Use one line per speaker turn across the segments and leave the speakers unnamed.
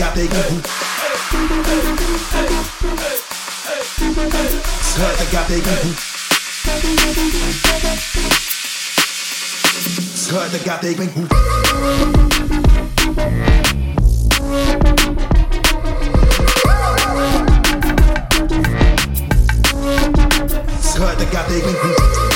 got they goût. Slut, they got they goût. Slut, they got they goût. Slut, they got they goût.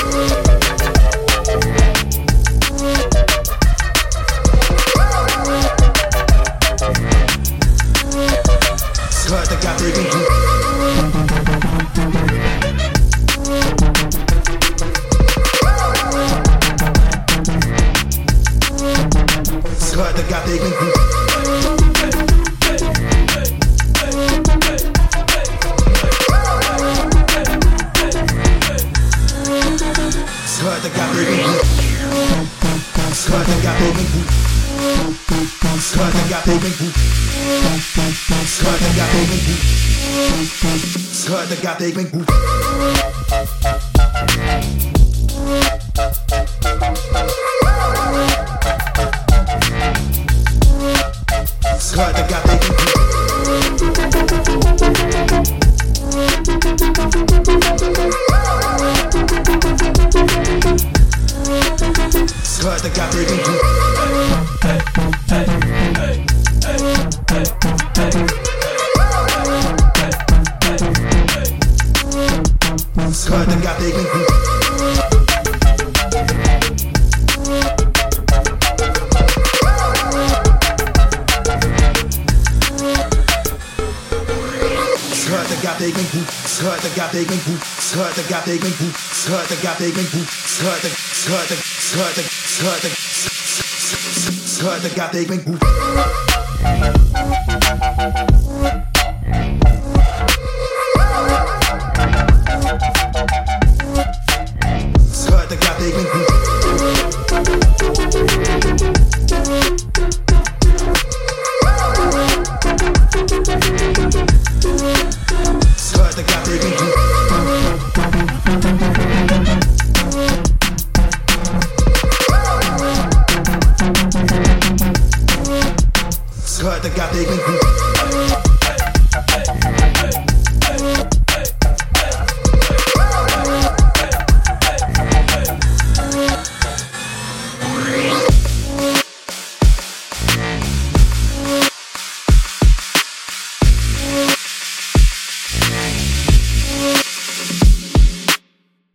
Discorda, the e they gata e Discorda, gata e Discorda, gata e the gathering Cut the gathering goddamn boot, cut the goddamn boot, cut the goddamn boot, cut the goddamn boot, cut the cut the Hörte, the hörte, hörte, the, hörte, hörte, hörte, cut, they got their equal.